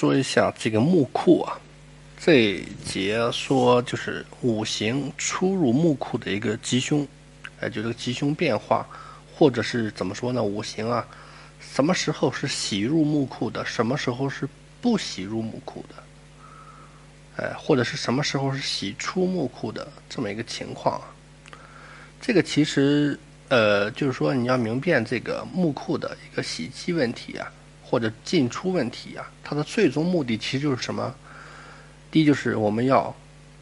说一下这个木库啊，这节说就是五行出入木库的一个吉凶，哎，就这个吉凶变化，或者是怎么说呢？五行啊，什么时候是喜入木库的，什么时候是不喜入木库的？哎，或者是什么时候是喜出木库的这么一个情况啊？这个其实呃，就是说你要明辨这个木库的一个喜忌问题啊。或者进出问题啊，它的最终目的其实就是什么？第一就是我们要，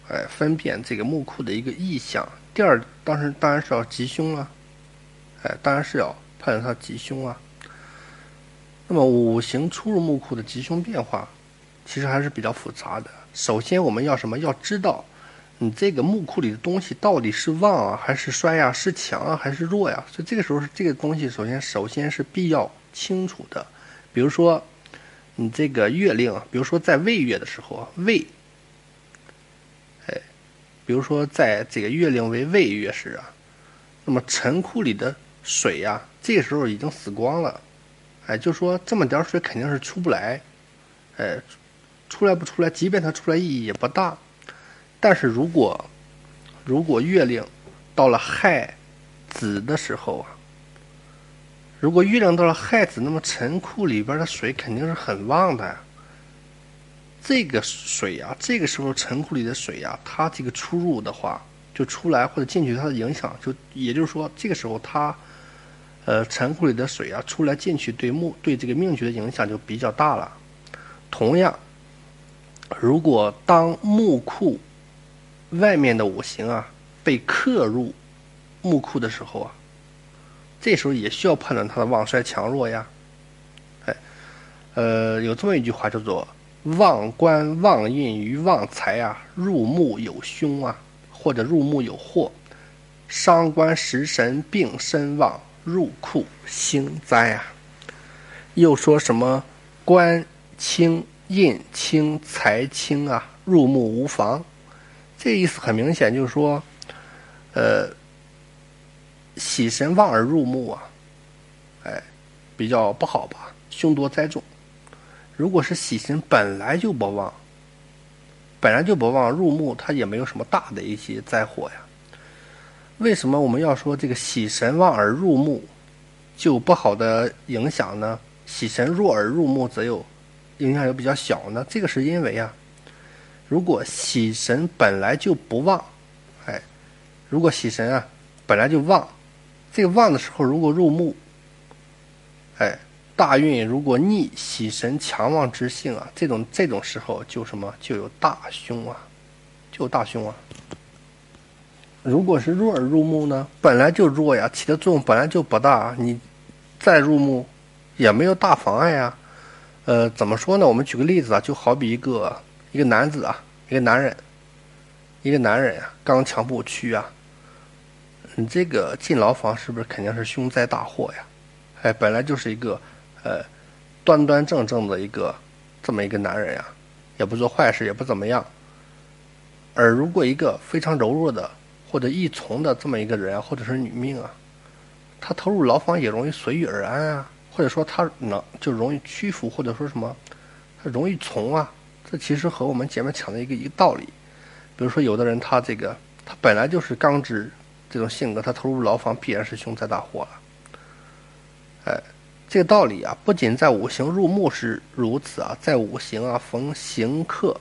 哎，分辨这个木库的一个意向。第二，当时当然是要吉凶啊，哎，当然是要判断它吉凶啊。那么五行出入木库的吉凶变化，其实还是比较复杂的。首先我们要什么？要知道你这个木库里的东西到底是旺啊，还是衰呀？是强啊，还是弱呀？所以这个时候是这个东西，首先首先是必要清楚的。比如说，你这个月令，比如说在未月的时候，未，哎，比如说在这个月令为未月时啊，那么陈库里的水呀，这时候已经死光了，哎，就说这么点水肯定是出不来，哎，出来不出来，即便它出来意义也不大。但是如果如果月令到了亥子的时候啊。如果月亮到了亥子，那么陈库里边的水肯定是很旺的。这个水呀，这个时候陈库里的水呀，它这个出入的话，就出来或者进去，它的影响就，也就是说，这个时候它，呃，陈库里的水啊，出来进去对木对这个命局的影响就比较大了。同样，如果当木库外面的五行啊被克入木库的时候啊。这时候也需要判断它的旺衰强弱呀，哎，呃，有这么一句话叫做“旺官旺印于旺财啊，入木有凶啊，或者入木有祸，伤官食神病身旺，入库兴灾啊。”又说什么官轻印轻财轻啊，入木无妨。这意思很明显，就是说，呃。喜神旺而入目啊，哎，比较不好吧？凶多灾重。如果是喜神本来就不旺，本来就不旺入目，它也没有什么大的一些灾祸呀。为什么我们要说这个喜神旺而入目就不好的影响呢？喜神弱而入目则有影响又比较小呢？这个是因为啊，如果喜神本来就不旺，哎，如果喜神啊本来就旺。这个旺的时候，如果入木，哎，大运如果逆喜神强旺之性啊，这种这种时候就什么就有大凶啊，就有大凶啊。如果是弱而入木呢，本来就弱呀，起的作用本来就不大，你再入木也没有大妨碍呀。呃，怎么说呢？我们举个例子啊，就好比一个一个男子啊，一个男人，一个男人呀，刚强不屈啊。你这个进牢房是不是肯定是凶灾大祸呀？哎，本来就是一个，呃，端端正正的一个这么一个男人呀，也不做坏事，也不怎么样。而如果一个非常柔弱的或者易从的这么一个人，或者是女命啊，他投入牢房也容易随遇而安啊，或者说他能就容易屈服，或者说什么，他容易从啊。这其实和我们前面讲的一个一个道理。比如说，有的人他这个他本来就是刚直。这种性格，他投入牢房必然是凶灾大祸了。哎，这个道理啊，不仅在五行入木是如此啊，在五行啊逢刑克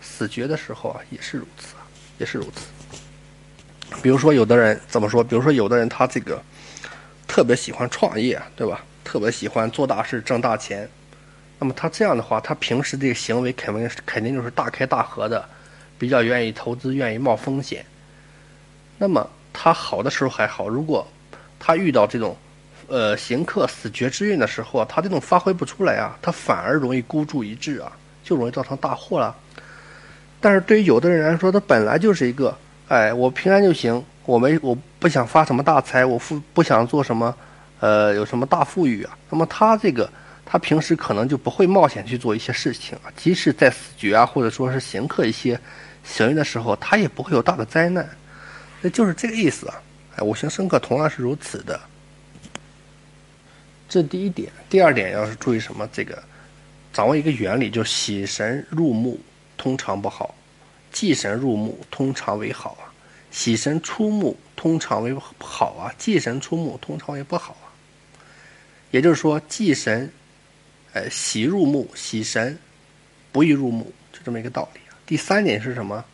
死绝的时候啊，也是如此啊，也是如此。比如说，有的人怎么说？比如说，有的人他这个特别喜欢创业，对吧？特别喜欢做大事、挣大钱。那么他这样的话，他平时这个行为肯定肯定就是大开大合的，比较愿意投资，愿意冒风险。那么。他好的时候还好，如果他遇到这种，呃，刑克死绝之运的时候啊，他这种发挥不出来啊，他反而容易孤注一掷啊，就容易造成大祸了。但是对于有的人来说，他本来就是一个，哎，我平安就行，我没我不想发什么大财，我富不想做什么，呃，有什么大富裕啊。那么他这个，他平时可能就不会冒险去做一些事情啊，即使在死绝啊，或者说是刑克一些行运的时候，他也不会有大的灾难。那就是这个意思啊！哎，五行生克同样是如此的。这第一点，第二点要是注意什么？这个掌握一个原理，就喜神入木通常不好，忌神入木通常为好啊。喜神出木通常为好啊，忌神出木通常为不好啊。也就是说，忌神，呃，喜入木，喜神不宜入木，就这么一个道理啊。第三点是什么？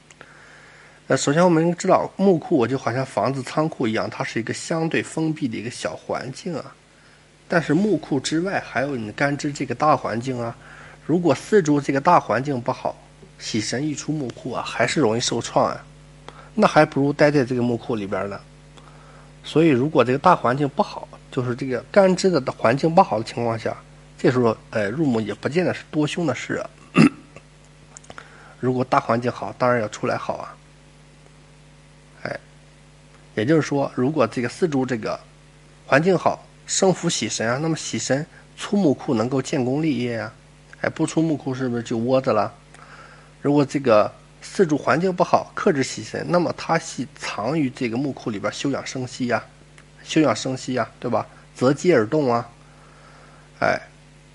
呃，首先我们知道木库就好像房子仓库一样，它是一个相对封闭的一个小环境啊。但是木库之外还有你的干支这个大环境啊。如果四周这个大环境不好，喜神一出木库啊，还是容易受创啊。那还不如待在这个木库里边呢。所以，如果这个大环境不好，就是这个干支的环境不好的情况下，这时候，呃，入木也不见得是多凶的事啊。如果大环境好，当然要出来好啊。也就是说，如果这个四柱这个环境好，生福喜神啊，那么喜神出木库能够建功立业呀。哎，不出木库是不是就窝着了？如果这个。四柱环境不好，克制喜神，那么它系藏于这个木库里边休养生息呀，休养生息呀，对吧？择机而动啊，哎，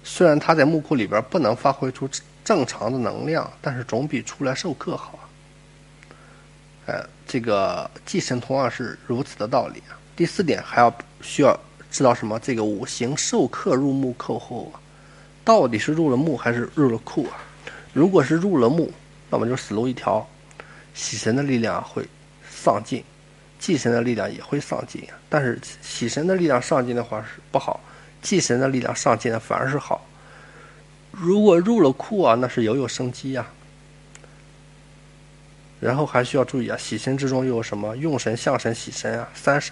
虽然它在木库里边不能发挥出正常的能量，但是总比出来受克好啊。哎，这个忌神同样是如此的道理啊。第四点还要需要知道什么？这个五行受克入木扣后，到底是入了木还是入了库啊？如果是入了木。那么就死路一条，喜神的力量会丧尽，忌神的力量也会丧尽。但是喜神的力量上进的话是不好，忌神的力量上进的反而是好。如果入了库啊，那是犹有生机呀。然后还需要注意啊，喜神之中又有什么用神、相神、喜神啊？三是，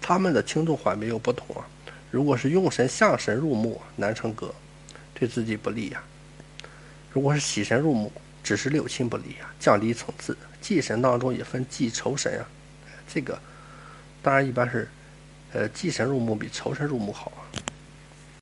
他们的轻重缓急又不同啊。如果是用神、相神入木，难成格，对自己不利呀。如果是喜神入木。只是六亲不离啊，降低层次。忌神当中也分忌仇神啊，这个当然一般是，呃，忌神入木比仇神入木好啊。